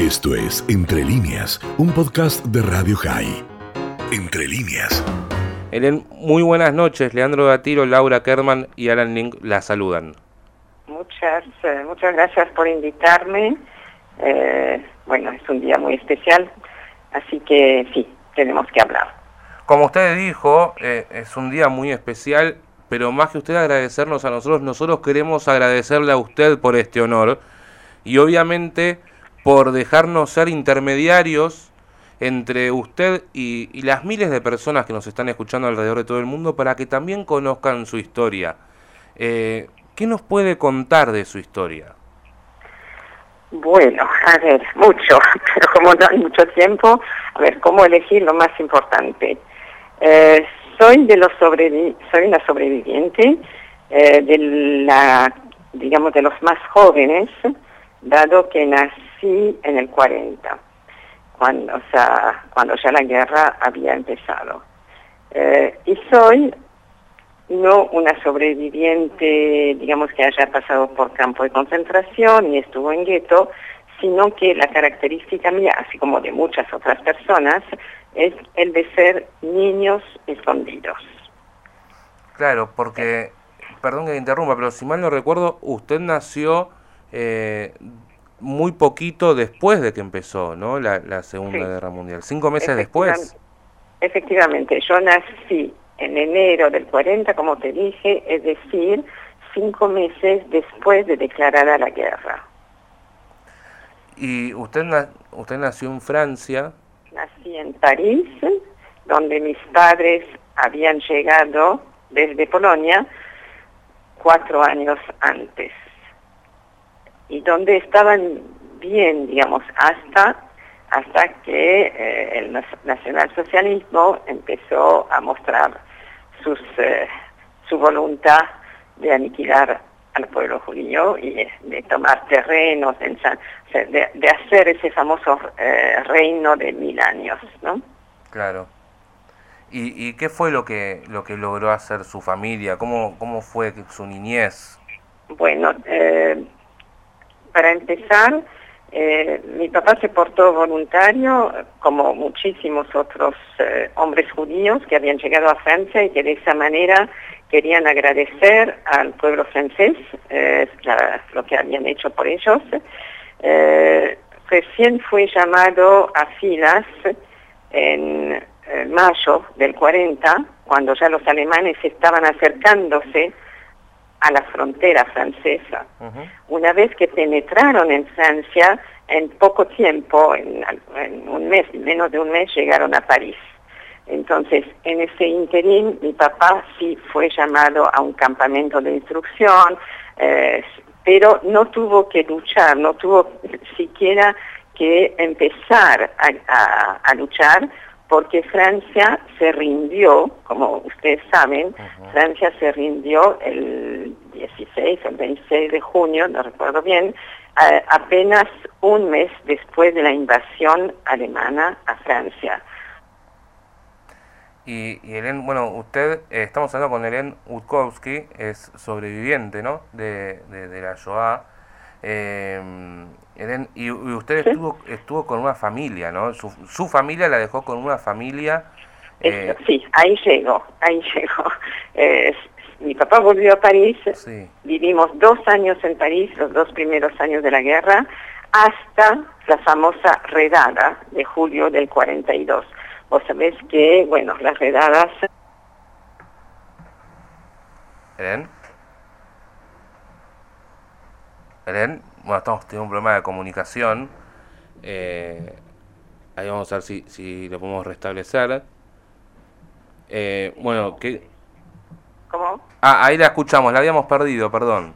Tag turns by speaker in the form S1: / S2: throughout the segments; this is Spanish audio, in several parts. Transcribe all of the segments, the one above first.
S1: Esto es Entre líneas, un podcast de Radio High. Entre líneas.
S2: Helen, muy buenas noches. Leandro Gatiro, Laura Kerman y Alan Link la saludan.
S3: Muchas, eh, muchas gracias por invitarme. Eh, bueno, es un día muy especial, así que sí, tenemos que hablar.
S2: Como usted dijo, eh, es un día muy especial, pero más que usted agradecernos a nosotros, nosotros queremos agradecerle a usted por este honor y obviamente por dejarnos ser intermediarios entre usted y, las miles de personas que nos están escuchando alrededor de todo el mundo para que también conozcan su historia. Eh, ¿Qué nos puede contar de su historia?
S3: Bueno, a ver, mucho, pero como no hay mucho tiempo, a ver, ¿cómo elegir lo más importante? Eh, soy de los sobrevi soy una sobreviviente eh, de la, digamos, de los más jóvenes, dado que nací en el 40, cuando, o sea, cuando ya la guerra había empezado. Eh, y soy no una sobreviviente, digamos, que haya pasado por campo de concentración y estuvo en gueto, sino que la característica mía, así como de muchas otras personas, es el de ser niños escondidos.
S2: Claro, porque, perdón que interrumpa, pero si mal no recuerdo, usted nació eh, muy poquito después de que empezó ¿no? la, Segunda Guerra Mundial, cinco meses después.
S3: Efectivamente, yo nací en enero del 40, como te dije, es decir, cinco meses después de declarada la guerra.
S2: ¿Y usted, usted nació en Francia?
S3: Nací en París, donde mis padres habían llegado desde Polonia cuatro años antes y donde estaban bien, digamos, hasta, hasta que eh, el nacionalsocialismo empezó a mostrar sus, eh, su voluntad de aniquilar al pueblo judío y de tomar terrenos, de, de, hacer ese famoso eh, reino de mil años, ¿no?
S2: Claro. ¿Y, ¿Y, qué fue lo que, lo que logró hacer su familia? ¿Cómo, cómo fue su niñez?
S3: Bueno, eh, para empezar, eh, mi papá se portó voluntario, como muchísimos otros eh, hombres judíos que habían llegado a Francia y que de esa manera querían agradecer al pueblo francés eh, lo que habían hecho por ellos. recién fue llamado a filas en mayo del 40, cuando ya los alemanes estaban acercándose a la frontera francesa. Una vez que penetraron en Francia, en poco tiempo, en, un mes, menos de un mes, llegaron a París. Entonces, en ese interín, mi papá sí fue llamado a un campamento de instrucción, eh, pero no tuvo que luchar, no tuvo siquiera que empezar a luchar porque Francia se rindió, como ustedes saben, Francia se rindió el 16 o el 26 de junio, no recuerdo bien, apenas un mes después de la invasión alemana a Francia.
S2: Y, y bueno, usted, eh, estamos hablando con Helen Utkowski, es sobreviviente, ¿no?, de, de la Shoah. Eh, y, usted estuvo estuvo con una familia, ¿no? Su, su familia la dejó con una familia.
S3: Eh, sí, ahí llegó, ahí llegó. mi papá volvió a París, vivimos dos años en París, los dos primeros años de la guerra, hasta la famosa redada de julio del 42. Vos sabés que, bueno, las redadas...
S2: ¿Eren? ¿Eren? bueno, estamos teniendo un problema de comunicación. Eh, ahí vamos a ver si, si lo podemos restablecer. Eh, bueno, ¿qué?
S3: ¿Cómo?
S2: Ah, ahí la escuchamos, la habíamos perdido, perdón.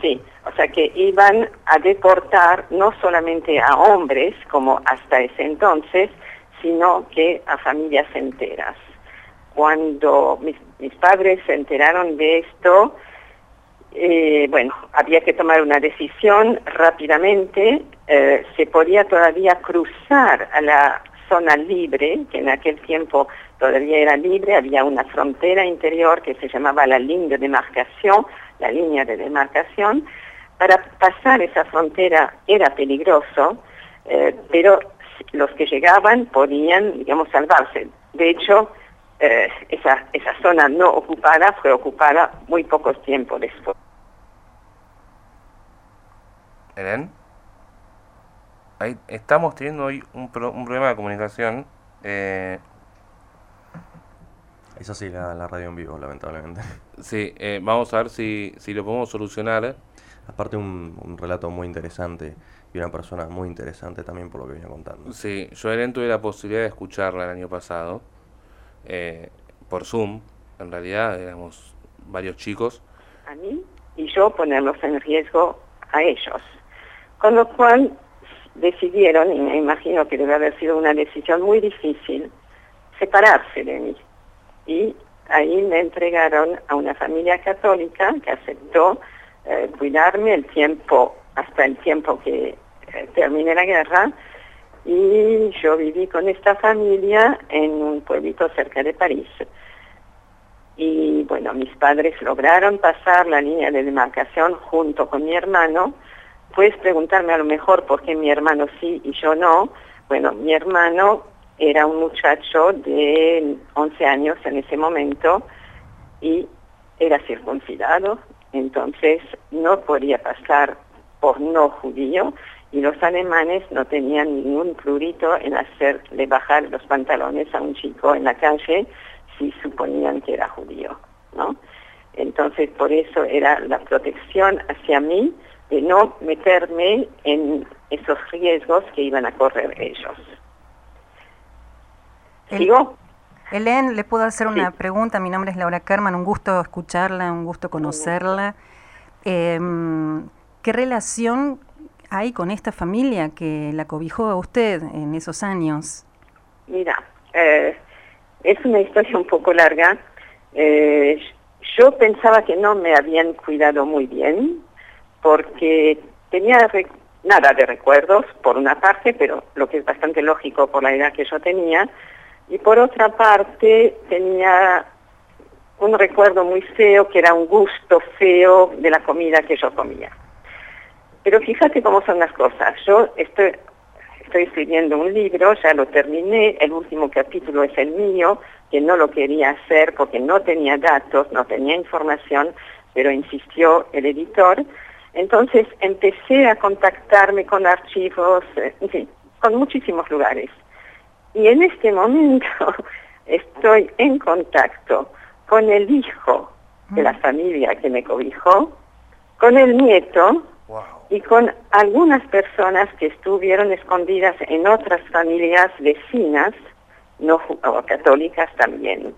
S3: Sí, o sea que iban a deportar no solamente a hombres, como hasta ese entonces, sino que a familias enteras. Cuando mis, mis padres se enteraron de esto, eh, bueno, había que tomar una decisión rápidamente. Eh, se podía todavía cruzar a la zona libre, que en aquel tiempo todavía era libre, había una frontera interior que se llamaba la línea de demarcación, la línea de demarcación. Para pasar esa frontera era peligroso, eh, pero los que llegaban podían, digamos, salvarse. De hecho, esa, esa zona no ocupada fue ocupada muy poco tiempo después.
S2: ¿Eren? Ahí estamos teniendo hoy un, un problema de comunicación. Eh...
S4: Eso sí, la, la, radio en vivo, lamentablemente.
S2: Sí, eh, vamos a ver si, si lo podemos solucionar.
S4: Aparte un, un relato muy interesante y una persona muy interesante también por lo que venía contando.
S2: Sí, yo Eren tuve la posibilidad de escucharla el año pasado eh, por Zoom. En realidad éramos varios chicos.
S3: A mí y yo ponerlos en riesgo a ellos. Con lo cual decidieron, y me imagino que debe haber sido una decisión muy difícil, separarse de mí. Y ahí me entregaron a una familia católica que aceptó eh, cuidarme el tiempo, hasta el tiempo que eh, termine la guerra, y yo viví con esta familia en un pueblito cerca de París. Y bueno, mis padres lograron pasar la línea de demarcación junto con mi hermano. Puedes preguntarme a lo mejor por qué mi hermano sí y yo no. Bueno, mi hermano era un muchacho de 11 años en ese momento y era circuncidado, entonces no podía pasar por no judío y los alemanes no tenían ningún prurito en hacerle bajar los pantalones a un chico en la calle si suponían que era judío, ¿no? Entonces por eso era la protección hacia mí de no meterme en esos riesgos que iban a correr ellos.
S5: ¿Sigo? Helen, ¿le puedo hacer una pregunta? Mi nombre es Laura Carman, un gusto escucharla, un gusto conocerla. Em, ¿Qué relación hay con esta familia que la cobijó a usted en esos años?
S3: Mira, eh, es una historia un poco larga. Eh, yo pensaba que no me habían cuidado muy bien porque tenía nada de recuerdos, por una parte, pero lo que es bastante lógico por la edad que yo tenía, y por otra parte tenía un recuerdo muy feo, que era un gusto feo de la comida que yo comía. Pero fíjate cómo son las cosas. Yo estoy, estoy escribiendo un libro, ya lo terminé, el último capítulo es el mío, que no lo quería hacer porque no tenía datos, no tenía información, pero insistió el editor. Entonces empecé a contactarme con archivos, eh, en fin, con muchísimos lugares. Y en este momento estoy en contacto con el hijo de la mm. familia que me cobijó, con el nieto, y con algunas personas que estuvieron escondidas en otras familias vecinas, no católicas también.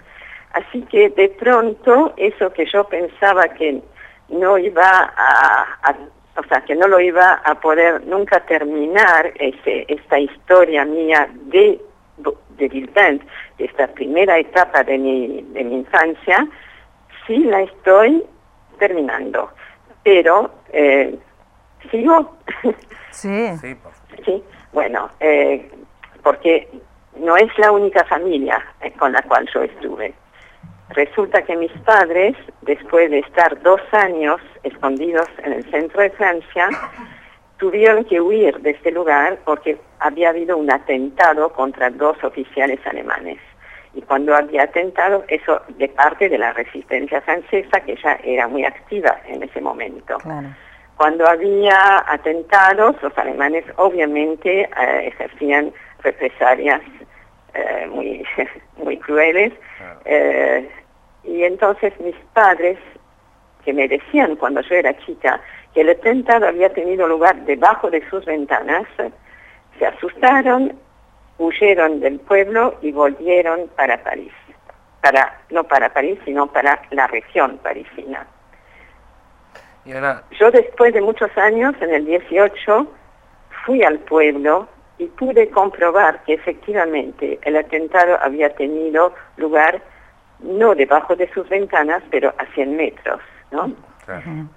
S3: Así que de pronto eso que yo pensaba que no iba a, o sea, que no lo iba a poder nunca terminar ese, esta historia mía de, de de esta primera etapa de mi, de mi infancia, sí la estoy terminando. Pero eh, ¿Sigo?
S5: Sí.
S3: Sí, bueno, eh, porque no es la única familia eh, con la cual yo estuve. Resulta que mis padres, después de estar dos años escondidos en el centro de Francia, tuvieron que huir de este lugar porque había habido un atentado contra dos oficiales alemanes. Y cuando había atentado, eso de parte de la resistencia francesa, que ya era muy activa en ese momento. Claro. Cuando había atentados, los alemanes obviamente eh, ejercían represalias eh, muy, muy crueles. Eh, y entonces mis padres, que me decían cuando yo era chica que el atentado había tenido lugar debajo de sus ventanas, se asustaron, huyeron del pueblo y volvieron para París. Para, no para París, sino para la región parisina. Yo después de muchos años, en el 18, fui al pueblo y pude comprobar que efectivamente el atentado había tenido lugar no debajo de sus ventanas, pero a 100 metros, ¿no?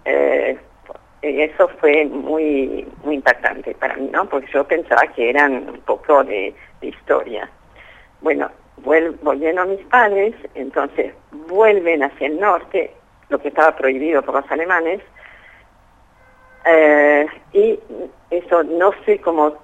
S3: Eh, eso fue muy, muy impactante para mí, ¿no? Porque yo pensaba que eran un poco de, de historia. Bueno, volviendo a mis padres, entonces vuelven hacia el norte, lo que estaba prohibido por los alemanes, eh, y eso no sé cómo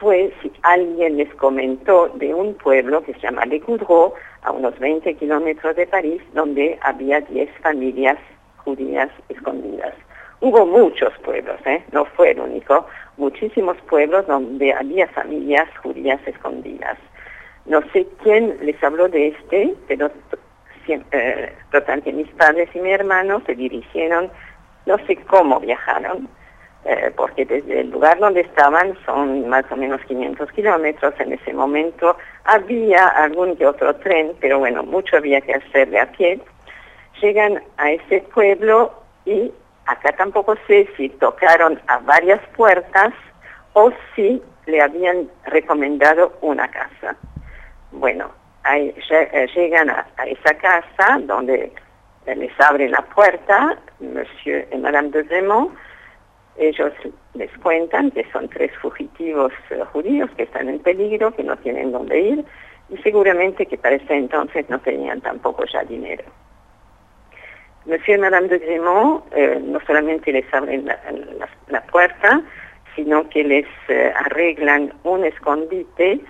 S3: fue si alguien les comentó de un pueblo que se llama Le Coudreau, a unos 20 kilómetros de París, donde había 10 familias judías escondidas. Hubo muchos pueblos, ¿eh? no fue el único, muchísimos pueblos donde había familias judías escondidas. No sé quién les habló de este, pero eh, mis padres y mi hermano se dirigieron, no sé cómo viajaron, eh, porque desde el lugar donde estaban son más o menos 500 kilómetros, en ese momento había algún que otro tren, pero bueno, mucho había que hacer de a pie. Llegan a ese pueblo y acá tampoco sé si tocaron a varias puertas o si le habían recomendado una casa. Bueno, ahí, eh, llegan a, esa casa donde les abre la puerta, Monsieur y Madame de Zemont, ellos les cuentan que son tres fugitivos eh, judíos que están en peligro, que no tienen dónde ir y seguramente que para ese entonces no tenían tampoco ya dinero. Monsieur y Madame de Grimont eh, no solamente les abren la, puerta, sino que les eh, arreglan un escondite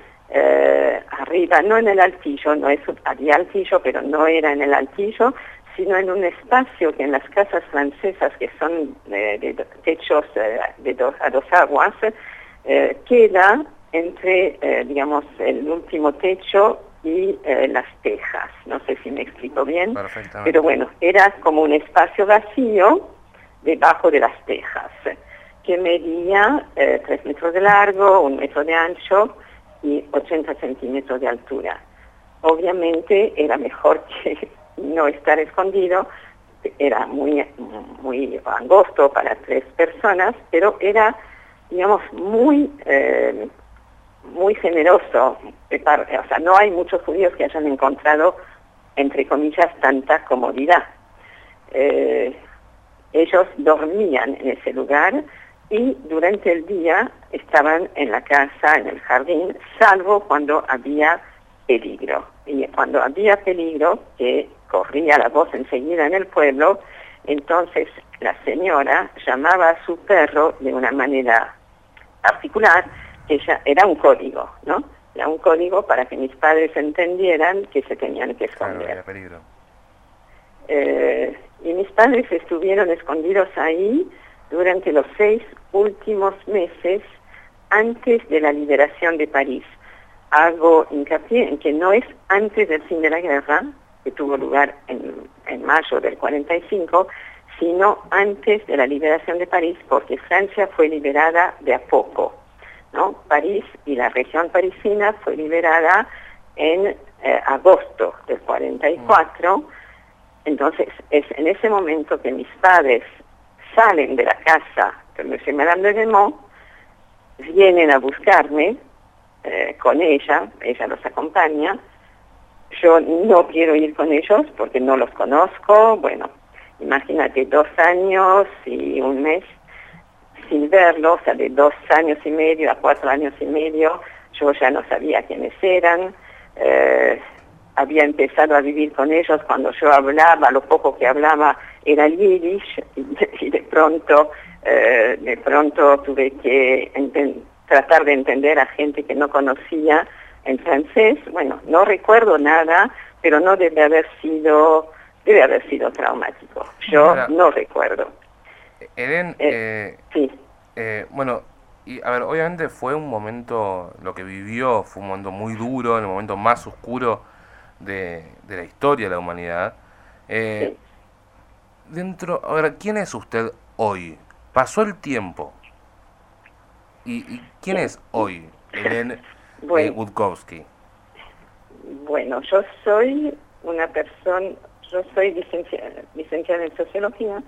S3: arriba, no en el altillo, no es, había altillo, pero no era en el altillo, sino en un espacio que en las casas francesas, que son eh, de techos eh, de dos, a dos aguas, eh, queda entre, digamos, el último techo y las tejas. No sé si me explico bien, pero bueno, era como un espacio vacío debajo de las tejas, que medía tres metros de largo, un metro de ancho y 80 centímetros de altura. Obviamente era mejor que no estar escondido, era muy, muy angosto para tres personas, pero era, digamos, muy, eh, muy generoso. O sea, no hay muchos judíos que hayan encontrado, entre comillas, tanta comodidad. Eh, ellos dormían en ese lugar y durante el día estaban en la casa, en el jardín, salvo cuando había peligro. Y cuando había peligro, que corría la voz enseguida en el pueblo, entonces la señora llamaba a su perro de una manera particular, que ya era un código, ¿no? Era un código para que mis padres entendieran que se tenían que esconder. Eh, y mis padres estuvieron escondidos ahí durante los seis últimos meses antes de la liberación de París. Hago hincapié en que no es antes del fin de la guerra, que tuvo lugar en, mayo del 45, sino antes de la liberación de París, porque Francia fue liberada de a poco. ¿no? París y la región parisina fue liberada en eh, agosto del 44, entonces es en ese momento que mis padres salen de la casa de M. Madame de Demont, vienen a buscarme eh, con ella, ella los acompaña, yo no quiero ir con ellos porque no los conozco. Bueno, imagínate dos años y un mes sin verlos, o sea, de dos años y medio a cuatro años y medio, yo ya no sabía quiénes eran. Eh, había empezado a vivir con ellos cuando yo hablaba, lo poco que hablaba era yiddish y de, pronto, eh, de pronto tuve que tratar de entender a gente que no conocía en francés, bueno, no recuerdo nada, pero no debe haber sido, debe haber sido traumático. Yo no recuerdo.
S2: Eden, eh, eh, sí. Eh, bueno, y a ver, obviamente fue un momento, lo que vivió fue un momento muy duro, el momento más oscuro de, de la historia de la humanidad. Sí. Dentro, a ver, ¿quién es usted hoy? Pasó el tiempo. ¿Y, y quién es hoy? Eden bueno,
S3: Bueno, yo soy una persona, yo soy licenciada, en sociología,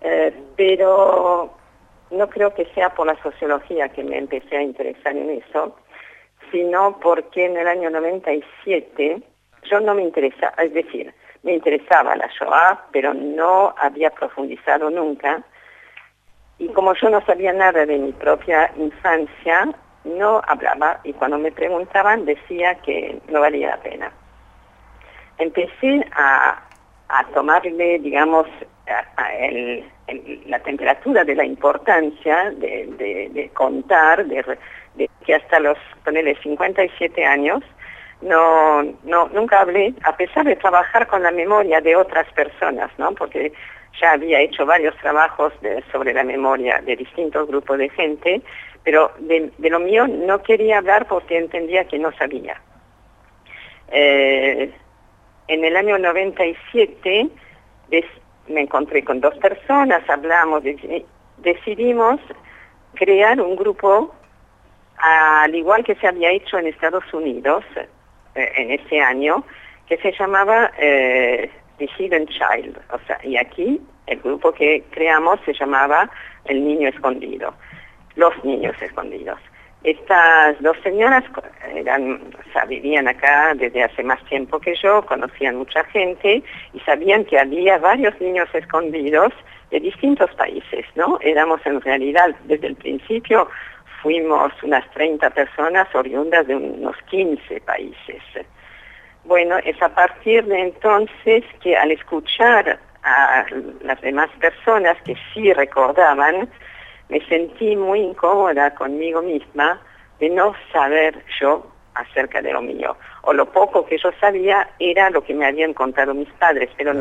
S3: eh, pero no creo que sea por la sociología que me empecé a interesar en eso, sino porque en el año 97 yo no me interesaba, es decir, me interesaba la Shoah, pero no había profundizado nunca. Y como yo no sabía nada de mi propia infancia, no hablaba y cuando me preguntaban decía que no valía la pena. Empecé a, tomarle, digamos, la temperatura de la importancia de, contar, de, de que hasta los, ponele, 57 años, no, no, nunca hablé, a pesar de trabajar con la memoria de otras personas, ¿no? Porque ya había hecho varios trabajos sobre la memoria de distintos grupos de gente, pero de, lo mío no quería hablar porque entendía que no sabía. Eh, en el año 97 me encontré con dos personas, hablamos, decidimos crear un grupo, al igual que se había hecho en Estados Unidos eh, en ese año, que se llamaba eh, The Hidden Child. O sea, y aquí el grupo que creamos se llamaba El Niño Escondido, Los Niños Escondidos. Estas dos señoras eran, vivían acá desde hace más tiempo que yo, conocían mucha gente y sabían que había varios niños escondidos de distintos países, ¿no? Éramos en realidad desde el principio fuimos unas 30 personas oriundas de unos 15 países. Bueno, es a partir de entonces que al escuchar a las demás personas que sí recordaban, me sentí muy incómoda conmigo misma de no saber yo acerca de lo mío. O lo poco que yo sabía era lo que me habían contado mis padres, pero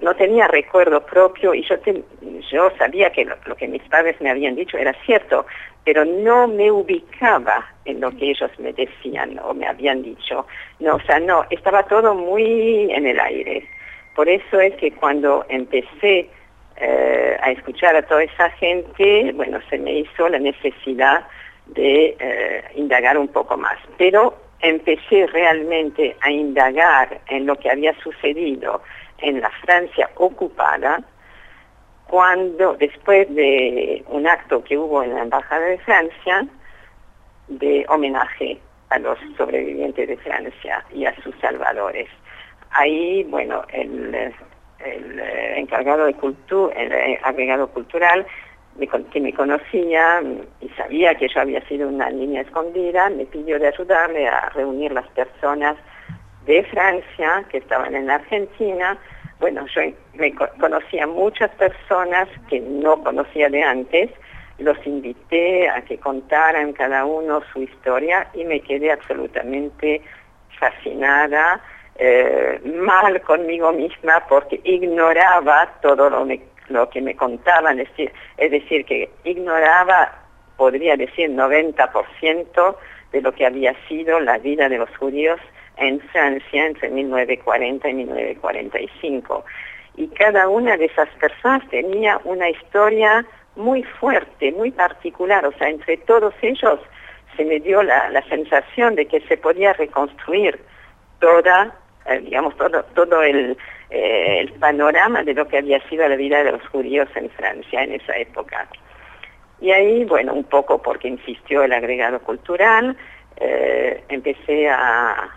S3: no, tenía recuerdo propio y yo, yo sabía que lo, que mis padres me habían dicho era cierto, pero no me ubicaba en lo que ellos me decían o me habían dicho. No, o sea, no, estaba todo muy en el aire. Por eso es que cuando empecé eh, a escuchar a toda esa gente, bueno, se me hizo la necesidad de eh, indagar un poco más. Pero empecé realmente a indagar en lo que había sucedido en la Francia ocupada, cuando después de un acto que hubo en la Embajada de Francia, de homenaje a los sobrevivientes de Francia y a sus salvadores. Ahí, bueno, el el eh, encargado de cultura, eh, agregado cultural, que me conocía y sabía que yo había sido una niña escondida, me pidió de ayudarle a reunir las personas de Francia que estaban en Argentina. Bueno, yo me conocía muchas personas que no conocía de antes, los invité a que contaran cada uno su historia y me quedé absolutamente fascinada eh, mal conmigo misma porque ignoraba todo lo, que me contaban, es decir, es decir, que ignoraba, podría decir, 90% de lo que había sido la vida de los judíos en Francia entre 1940 y 1945. Y cada una de esas personas tenía una historia muy fuerte, muy particular, o sea, entre todos ellos se me dio la, la sensación de que se podía reconstruir toda eh, digamos, todo, todo el, eh, el panorama de lo que había sido la vida de los judíos en Francia en esa época. Y ahí, bueno, un poco porque insistió el agregado cultural, eh, empecé a,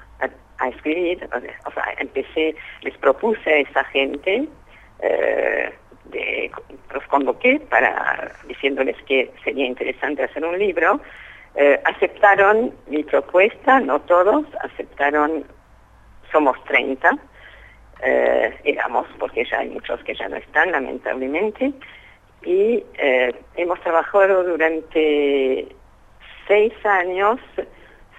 S3: a, escribir, o sea, empecé, les propuse a esa gente, los convoqué para diciéndoles que sería interesante hacer un libro, aceptaron mi propuesta, no todos, aceptaron somos 30, eh, digamos, porque ya hay muchos que ya no están, lamentablemente, y eh, hemos trabajado durante seis años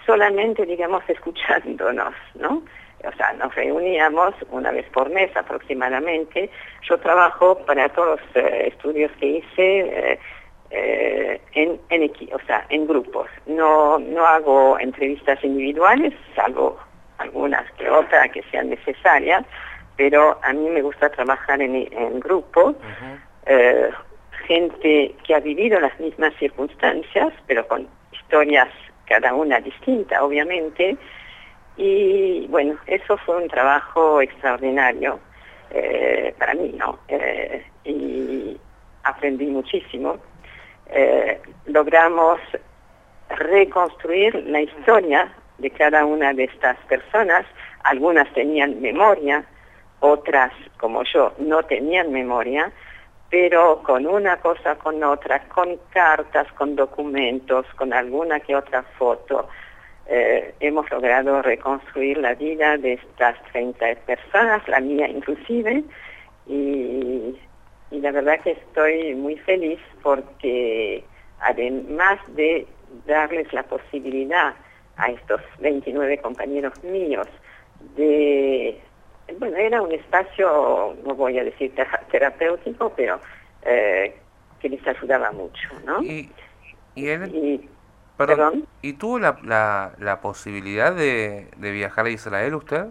S3: solamente, digamos, escuchándonos, ¿no? O sea, nos reuníamos una vez por mes aproximadamente. Yo trabajo para todos los eh, estudios que hice en, en, o sea, en grupos. No, no hago entrevistas individuales, salvo algunas que otras que sean necesarias, pero a mí me gusta trabajar en, en grupo, eh, gente que ha vivido las mismas circunstancias, pero con historias cada una distinta, obviamente, y bueno, eso fue un trabajo extraordinario eh, para mí, ¿no? Eh, y aprendí muchísimo. logramos reconstruir la historia de cada una de estas personas. Algunas tenían memoria, otras, como yo, no tenían memoria, pero con una cosa, con otra, con cartas, con documentos, con alguna que otra foto, eh, hemos logrado reconstruir la vida de estas 30 personas, la mía inclusive, y, y la verdad que estoy muy feliz porque además de darles la posibilidad a estos 29 compañeros míos de, bueno, era un espacio, no voy a decir terapéutico, pero eh, que les ayudaba mucho, ¿no?
S2: Y, y, ¿y tuvo la, la, la posibilidad de, de, viajar a Israel usted?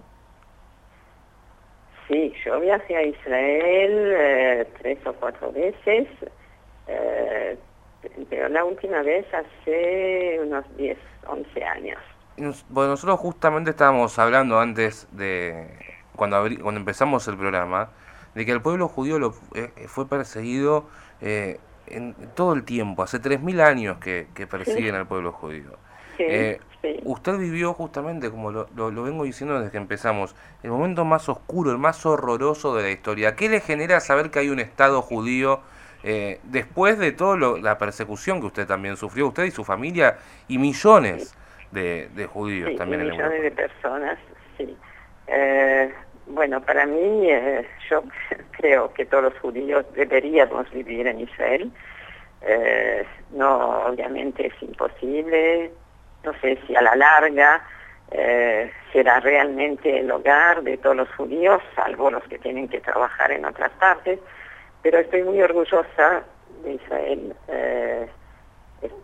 S3: Sí, yo viajé a Israel eh, tres o cuatro veces, eh, pero la última vez hace unos 10, 11 años.
S2: Bueno, nosotros justamente estábamos hablando antes de, cuando, cuando empezamos el programa, de que el pueblo judío lo, eh, fue perseguido eh, en todo el tiempo, hace 3.000 años que, persiguen al pueblo judío. Eh, usted vivió justamente, como lo, lo, vengo diciendo desde que empezamos, el momento más oscuro, el más horroroso de la historia. ¿Qué le genera saber que hay un Estado judío después de toda la persecución que usted también sufrió, usted y su familia, y millones de, de judíos también
S3: en millones de personas, sí. Eh, bueno, para mí, eh, yo creo que todos los judíos deberíamos vivir en Israel. Eh, no, obviamente es imposible. No sé si a la larga será realmente el hogar de todos los judíos, salvo los que tienen que trabajar en otras partes. Pero estoy muy orgullosa de Israel.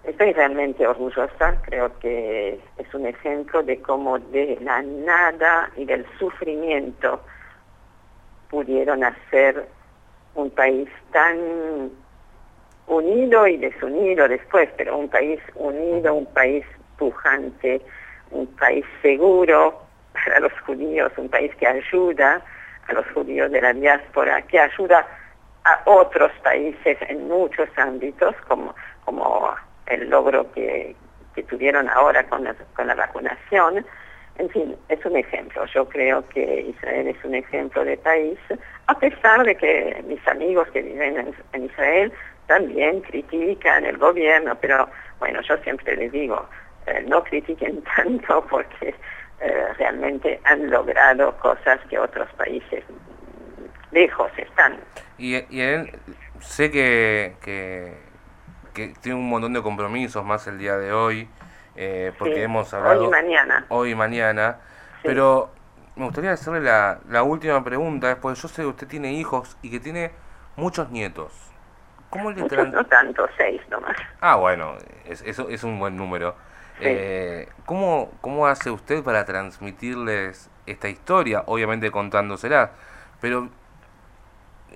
S3: Estoy realmente orgullosa, creo que es un ejemplo de cómo de la nada y del sufrimiento pudieron hacer un país tan unido y desunido después, pero un país unido, un país pujante, un país seguro para los judíos, un país que ayuda a los judíos de la diáspora, que ayuda otros países en muchos ámbitos, como, como el logro que, tuvieron ahora con la, con la vacunación. En fin, es un ejemplo. Yo creo que Israel es un ejemplo de país, a pesar de que mis amigos que viven en, Israel también critican el gobierno, pero bueno, yo siempre les digo, eh, no critiquen tanto porque eh, realmente han logrado cosas que otros países lejos están.
S2: Y, y sé que, que que tiene un montón de compromisos más el día de hoy, eh, porque hemos hablado...
S3: Hoy y mañana.
S2: Hoy y mañana. Pero me gustaría hacerle la, la última pregunta, después yo sé que usted tiene hijos y que tiene muchos nietos.
S3: ¿Cómo le No tanto, seis nomás.
S2: Ah, bueno, es, eso es un buen número. Eh, ¿cómo, ¿Cómo hace usted para transmitirles esta historia? Obviamente contándosela, pero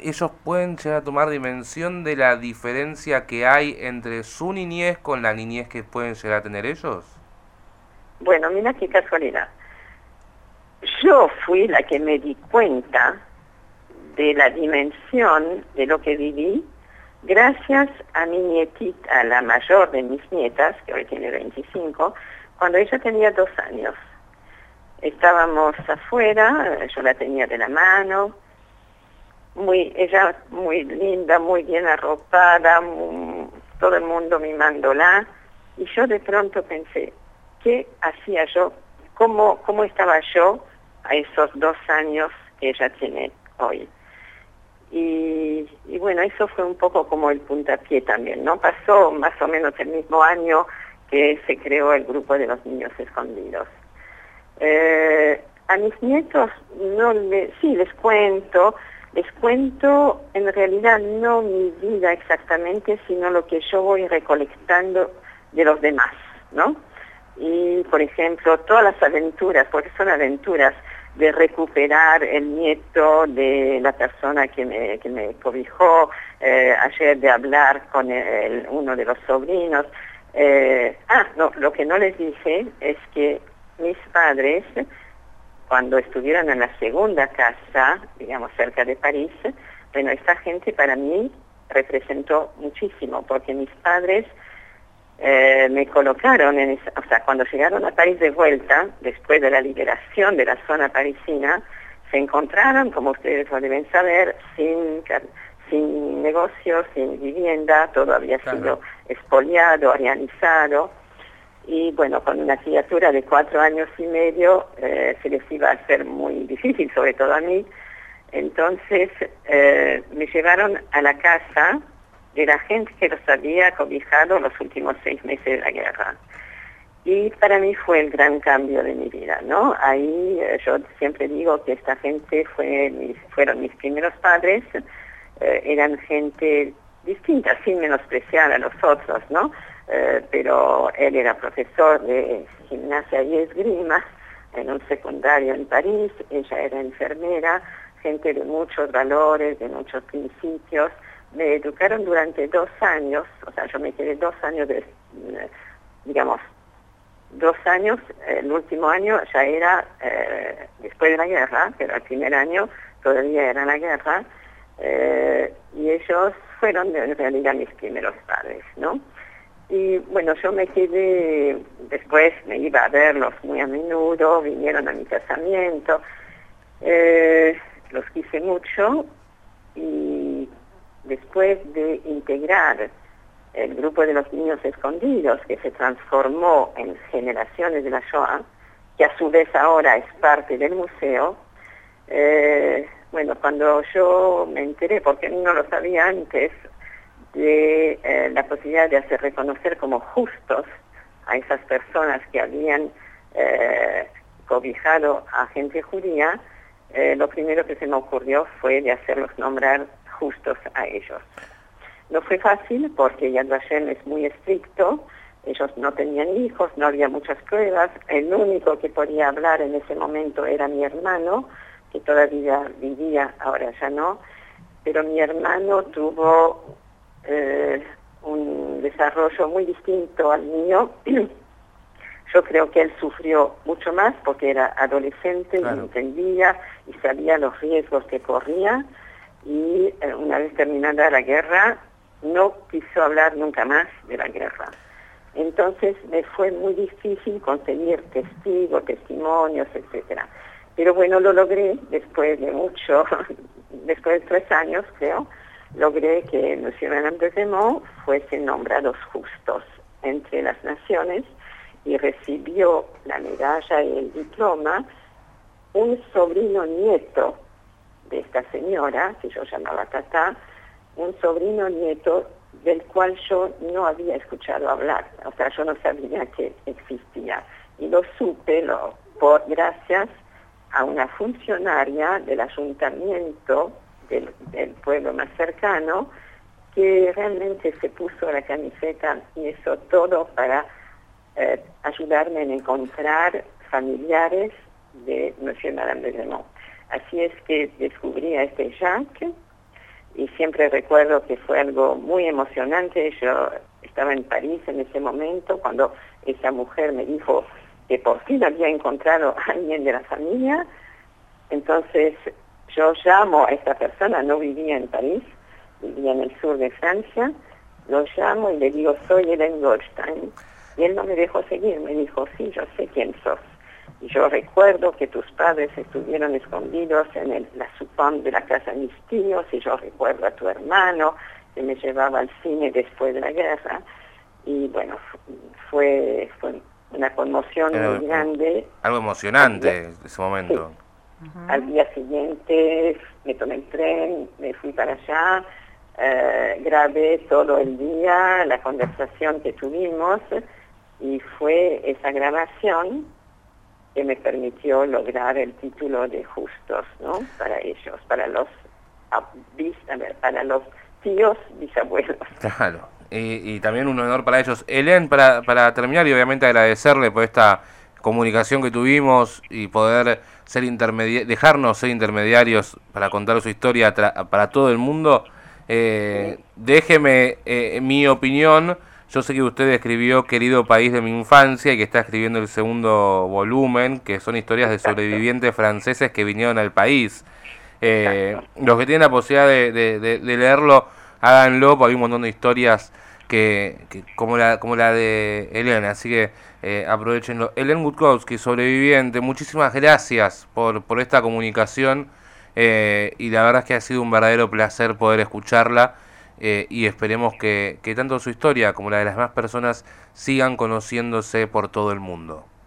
S2: ellos pueden llegar a tomar dimensión de la diferencia que hay entre su niñez con la niñez que pueden llegar a tener ellos?
S3: Bueno, mira qué casualidad. Yo fui la que me di cuenta de la dimensión de lo que viví gracias a mi nietita, la mayor de mis nietas, que hoy tiene 25, cuando ella tenía dos años. Estábamos afuera, yo la tenía de la mano, muy, ella muy linda, muy bien arropada, todo el mundo mimándola. Y yo de pronto pensé, ¿qué hacía yo? ¿Cómo, cómo estaba yo a esos dos años que ella tiene hoy? Y, bueno, eso fue un poco como el puntapié también, ¿no? Pasó más o menos el mismo año que se creó el grupo de los niños escondidos. Eh, a mis nietos no le, sí les cuento, les cuento en realidad no mi vida exactamente, sino lo que yo voy recolectando de los demás, ¿no? Y, por ejemplo, todas las aventuras, porque son aventuras de recuperar el nieto de la persona que me, que me cobijó, eh, ayer de hablar con uno de los sobrinos. Eh, ah, no, lo que no les dije es que mis padres cuando estuvieron en la segunda casa, digamos cerca de París, bueno, esta gente para mí representó muchísimo, porque mis padres eh, me colocaron en esa, o sea, cuando llegaron a París de vuelta, después de la liberación de la zona parisina, se encontraron, como ustedes lo deben saber, sin, sin negocios, sin vivienda, todo había sido expoliado, arianizado, y bueno, con una criatura de cuatro años y medio eh, se les iba a hacer muy difícil, sobre todo a mí. Entonces eh, me llevaron a la casa era gente que los había cobijado los últimos seis meses de la guerra. Y para mí fue el gran cambio de mi vida, ¿no? Ahí eh, yo siempre digo que esta gente fue fueron mis primeros padres, eran gente distinta, sin menospreciar a los otros, ¿no? Eh, pero él era profesor de gimnasia y esgrima en un secundario en París, ella era enfermera, gente de muchos valores, de muchos principios. Me educaron durante dos años, o sea, yo me quedé dos años, de, digamos, dos años, el último año ya era eh, después de la guerra, pero el primer año todavía era la guerra, eh, y ellos fueron en realidad mis primeros padres, ¿no? Y bueno, yo me quedé, después me iba a verlos muy a menudo, vinieron a mi casamiento, eh, los quise mucho y después de integrar el grupo de los niños escondidos que se transformó en generaciones de la Shoah, que a su vez ahora es parte del museo, eh, bueno, cuando yo me enteré, porque no lo sabía antes, de eh, la posibilidad de hacer reconocer como justos a esas personas que habían eh, cobijado a gente judía, lo primero que se me ocurrió fue de hacerlos nombrar justos a ellos. No fue fácil porque Yad Vashem es muy estricto, ellos no tenían hijos, no había muchas pruebas, el único que podía hablar en ese momento era mi hermano, que todavía vivía, ahora ya no, pero mi hermano tuvo eh, un desarrollo muy distinto al mío. Yo creo que él sufrió mucho más porque era adolescente y entendía y sabía los riesgos que corría y eh, una vez terminada la guerra no quiso hablar nunca más de la guerra. Entonces me fue muy difícil conseguir testigos, testimonios, etcétera. Pero bueno, lo logré después de mucho, después de tres años creo, logré que de Zemont fuese nombrados justos entre las naciones y recibió la medalla y el diploma un sobrino nieto de esta señora, que yo llamaba Tata, un sobrino nieto del cual yo no había escuchado hablar, o sea, yo no sabía que existía. Y lo supe lo, por gracias a una funcionaria del ayuntamiento del, pueblo más cercano que realmente se puso la camiseta y hizo todo para eh, ayudarme en encontrar familiares de Monsieur Madame de Lemont. Así es que descubrí a este Jacques y siempre recuerdo que fue algo muy emocionante. Yo estaba en París en ese momento cuando esa mujer me dijo que por fin había encontrado a alguien de la familia. Entonces yo llamo a esta persona, no vivía en París, vivía en el sur de Francia, lo llamo y le digo, soy Ellen Goldstein. Y él no me dejó seguir, me dijo, sí, yo sé quién sos. Y yo recuerdo que tus padres estuvieron escondidos en el, la supón de la casa de mis tíos, y yo recuerdo a tu hermano que me llevaba al cine después de la guerra. Y bueno, fue, fue una conmoción muy grande.
S2: Algo emocionante en ese momento.
S3: Al día siguiente me tomé el tren, me fui para allá, eh, grabé todo el día la conversación que tuvimos y fue esa grabación que me permitió lograr el título de justos, ¿no? Para ellos, para los para los tíos bisabuelos.
S2: Claro, y, también un honor para ellos. Helen, para, para terminar y obviamente agradecerle por esta comunicación que tuvimos y poder ser dejarnos ser intermediarios para contar su historia para todo el mundo. Eh, déjeme eh, mi opinión yo sé que usted escribió Querido País de mi Infancia y que está escribiendo el segundo volumen, que son historias de sobrevivientes franceses que vinieron al país. Eh, los que tienen la posibilidad de, leerlo, háganlo, porque hay un montón de historias que, como, la, como la de Elena, así que eh, aprovechenlo. Elena Gutkowski, sobreviviente, muchísimas gracias por, por esta comunicación eh, y la verdad es que ha sido un verdadero placer poder escucharla. Eh, y esperemos que, que tanto su historia como la de las demás personas sigan conociéndose por todo el mundo.